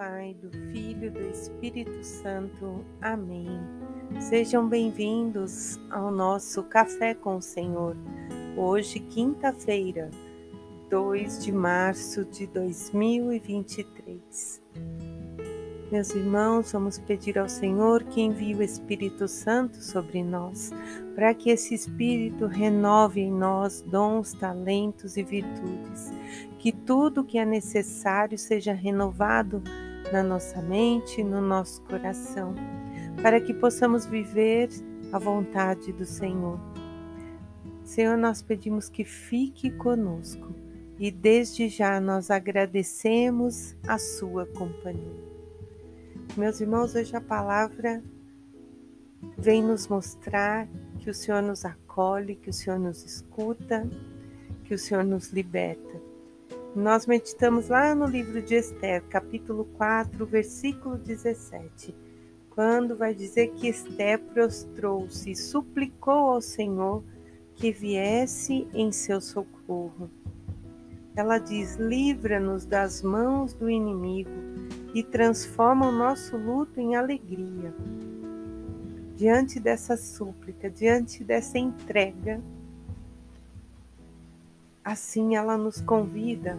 Pai, do Filho e do Espírito Santo. Amém. Sejam bem-vindos ao nosso Café com o Senhor. Hoje, quinta-feira, 2 de março de 2023. Meus irmãos, vamos pedir ao Senhor que envie o Espírito Santo sobre nós, para que esse Espírito renove em nós dons, talentos e virtudes, que tudo que é necessário seja renovado na nossa mente, no nosso coração, para que possamos viver a vontade do Senhor. Senhor, nós pedimos que fique conosco e desde já nós agradecemos a sua companhia. Meus irmãos, hoje a palavra vem nos mostrar que o Senhor nos acolhe, que o Senhor nos escuta, que o Senhor nos liberta. Nós meditamos lá no livro de Esther, capítulo 4, versículo 17, quando vai dizer que Esther prostrou-se e suplicou ao Senhor que viesse em seu socorro. Ela diz: Livra-nos das mãos do inimigo e transforma o nosso luto em alegria. Diante dessa súplica, diante dessa entrega, Assim, ela nos convida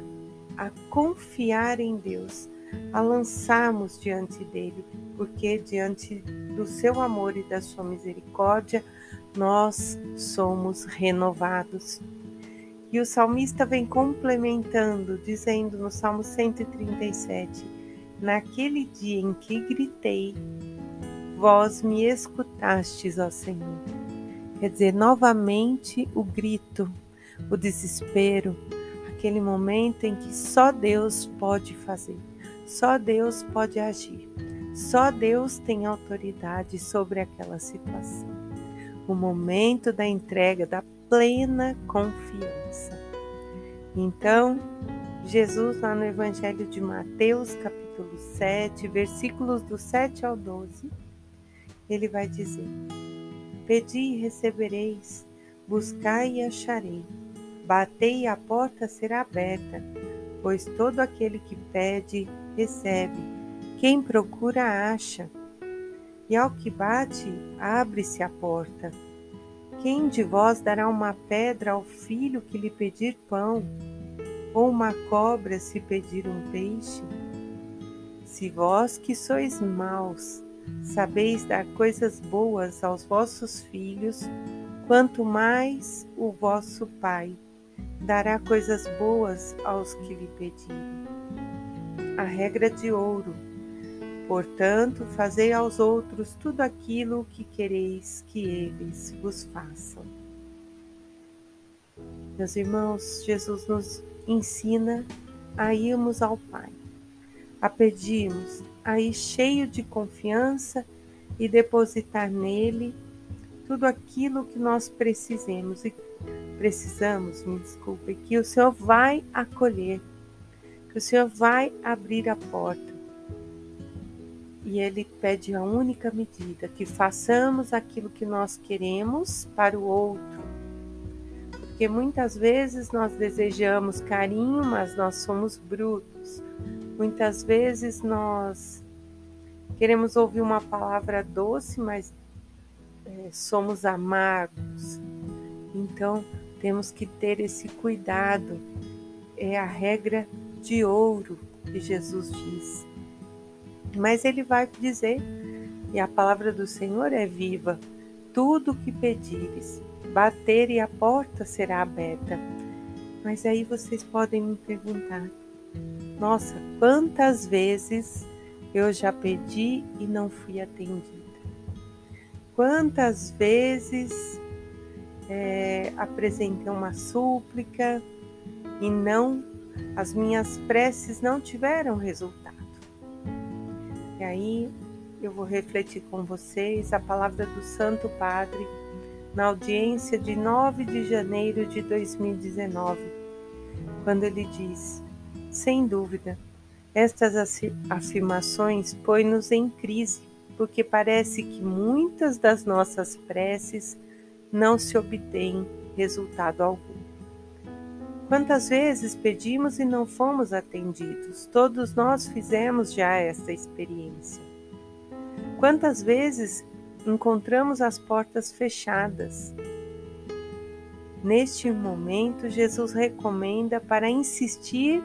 a confiar em Deus, a lançarmos diante dele, porque diante do seu amor e da sua misericórdia, nós somos renovados. E o salmista vem complementando, dizendo no Salmo 137: Naquele dia em que gritei, vós me escutastes, ó Senhor. Quer dizer, novamente o grito o desespero, aquele momento em que só Deus pode fazer, só Deus pode agir, só Deus tem autoridade sobre aquela situação. O momento da entrega, da plena confiança. Então, Jesus, lá no Evangelho de Mateus, capítulo 7, versículos do 7 ao 12, ele vai dizer: Pedi e recebereis, buscai e acharei Batei e a porta será aberta, pois todo aquele que pede, recebe. Quem procura, acha. E ao que bate, abre-se a porta. Quem de vós dará uma pedra ao filho que lhe pedir pão, ou uma cobra se pedir um peixe? Se vós que sois maus, sabeis dar coisas boas aos vossos filhos, quanto mais o vosso Pai dará coisas boas aos que lhe pedirem. A regra de ouro. Portanto, fazei aos outros tudo aquilo que quereis que eles vos façam. Meus irmãos, Jesus nos ensina a irmos ao Pai, a pedirmos, a ir cheio de confiança e depositar nele tudo aquilo que nós precisemos e precisamos, me desculpe, que o Senhor vai acolher, que o Senhor vai abrir a porta. E Ele pede a única medida, que façamos aquilo que nós queremos para o outro. Porque muitas vezes nós desejamos carinho, mas nós somos brutos. Muitas vezes nós queremos ouvir uma palavra doce, mas é, somos amargos. Então, temos que ter esse cuidado. É a regra de ouro que Jesus diz. Mas ele vai dizer, e a palavra do Senhor é viva: tudo o que pedires, bater e a porta será aberta. Mas aí vocês podem me perguntar: nossa, quantas vezes eu já pedi e não fui atendida? Quantas vezes é, apresentei uma súplica e não, as minhas preces não tiveram resultado. E aí eu vou refletir com vocês a palavra do Santo Padre na audiência de 9 de janeiro de 2019, quando ele diz: Sem dúvida, estas afirmações põem-nos em crise, porque parece que muitas das nossas preces não se obtém resultado algum. Quantas vezes pedimos e não fomos atendidos? Todos nós fizemos já essa experiência. Quantas vezes encontramos as portas fechadas? Neste momento, Jesus recomenda para insistir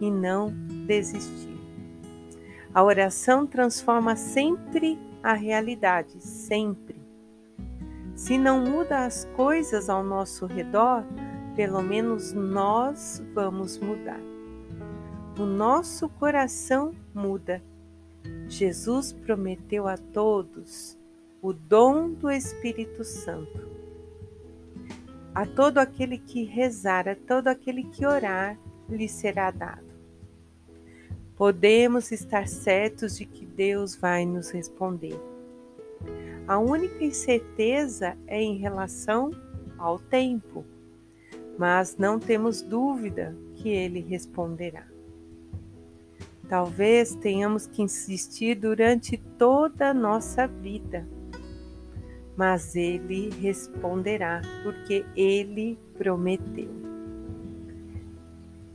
e não desistir. A oração transforma sempre a realidade, sempre. Se não muda as coisas ao nosso redor, pelo menos nós vamos mudar. O nosso coração muda. Jesus prometeu a todos o dom do Espírito Santo. A todo aquele que rezar, a todo aquele que orar, lhe será dado. Podemos estar certos de que Deus vai nos responder. A única incerteza é em relação ao tempo, mas não temos dúvida que Ele responderá. Talvez tenhamos que insistir durante toda a nossa vida, mas Ele responderá, porque Ele prometeu.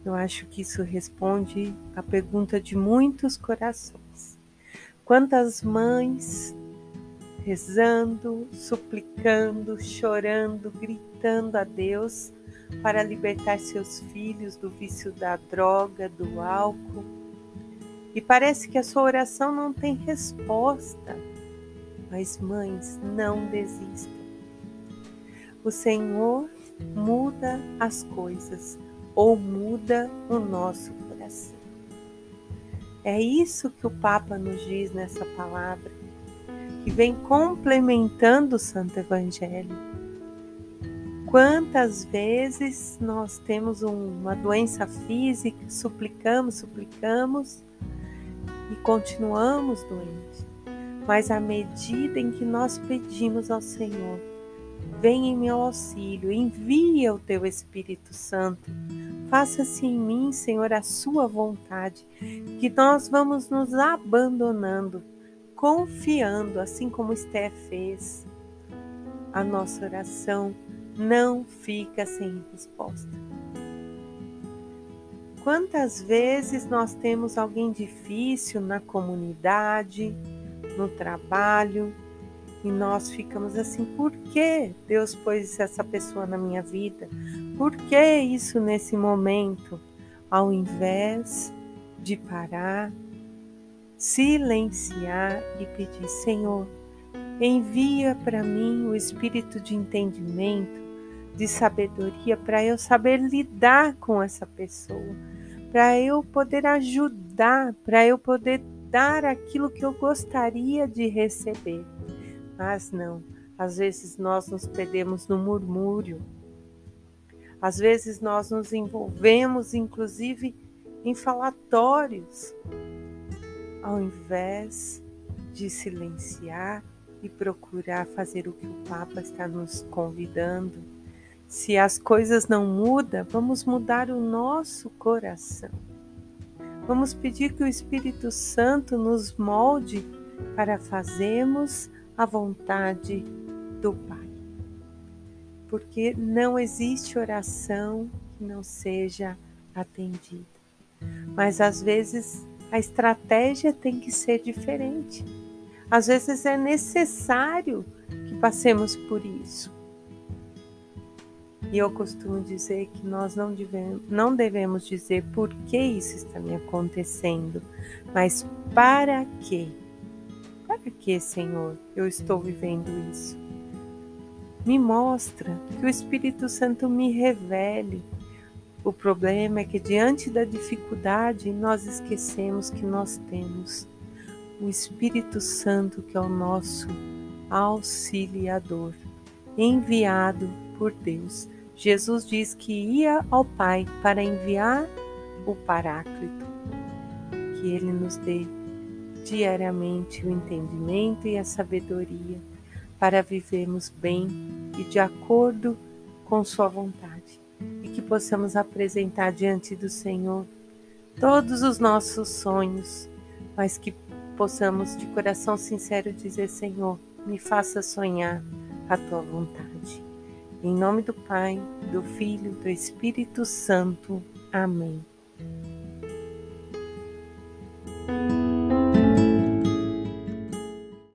Eu acho que isso responde à pergunta de muitos corações. Quantas mães rezando, suplicando, chorando, gritando a Deus para libertar seus filhos do vício da droga, do álcool. E parece que a sua oração não tem resposta. Mas, mães, não desistam. O Senhor muda as coisas ou muda o nosso coração. É isso que o Papa nos diz nessa palavra, que vem complementando o Santo Evangelho. Quantas vezes nós temos uma doença física, suplicamos, suplicamos e continuamos doentes. Mas à medida em que nós pedimos ao Senhor, vem em meu auxílio, envia o teu Espírito Santo Faça-se em mim, Senhor, a sua vontade, que nós vamos nos abandonando, confiando, assim como Esté fez. A nossa oração não fica sem resposta. Quantas vezes nós temos alguém difícil na comunidade, no trabalho, e nós ficamos assim: por que Deus pôs essa pessoa na minha vida? Por que isso nesse momento? Ao invés de parar, silenciar e pedir: Senhor, envia para mim o espírito de entendimento, de sabedoria, para eu saber lidar com essa pessoa, para eu poder ajudar, para eu poder dar aquilo que eu gostaria de receber. Mas não, às vezes nós nos perdemos no murmúrio às vezes nós nos envolvemos, inclusive, em falatórios, ao invés de silenciar e procurar fazer o que o Papa está nos convidando. Se as coisas não mudam, vamos mudar o nosso coração. Vamos pedir que o Espírito Santo nos molde para fazermos a vontade do Pai porque não existe oração que não seja atendida. Mas às vezes a estratégia tem que ser diferente. Às vezes é necessário que passemos por isso. E eu costumo dizer que nós não devemos, não devemos dizer por que isso está me acontecendo, mas para quê? Para que, Senhor, eu estou vivendo isso? me mostra, que o Espírito Santo me revele. O problema é que diante da dificuldade nós esquecemos que nós temos o Espírito Santo, que é o nosso auxiliador, enviado por Deus. Jesus diz que ia ao Pai para enviar o Paráclito, que ele nos dê diariamente o entendimento e a sabedoria para vivermos bem e de acordo com Sua vontade, que possamos apresentar diante do Senhor todos os nossos sonhos, mas que possamos de coração sincero dizer: Senhor, me faça sonhar a tua vontade. Em nome do Pai, do Filho, do Espírito Santo. Amém.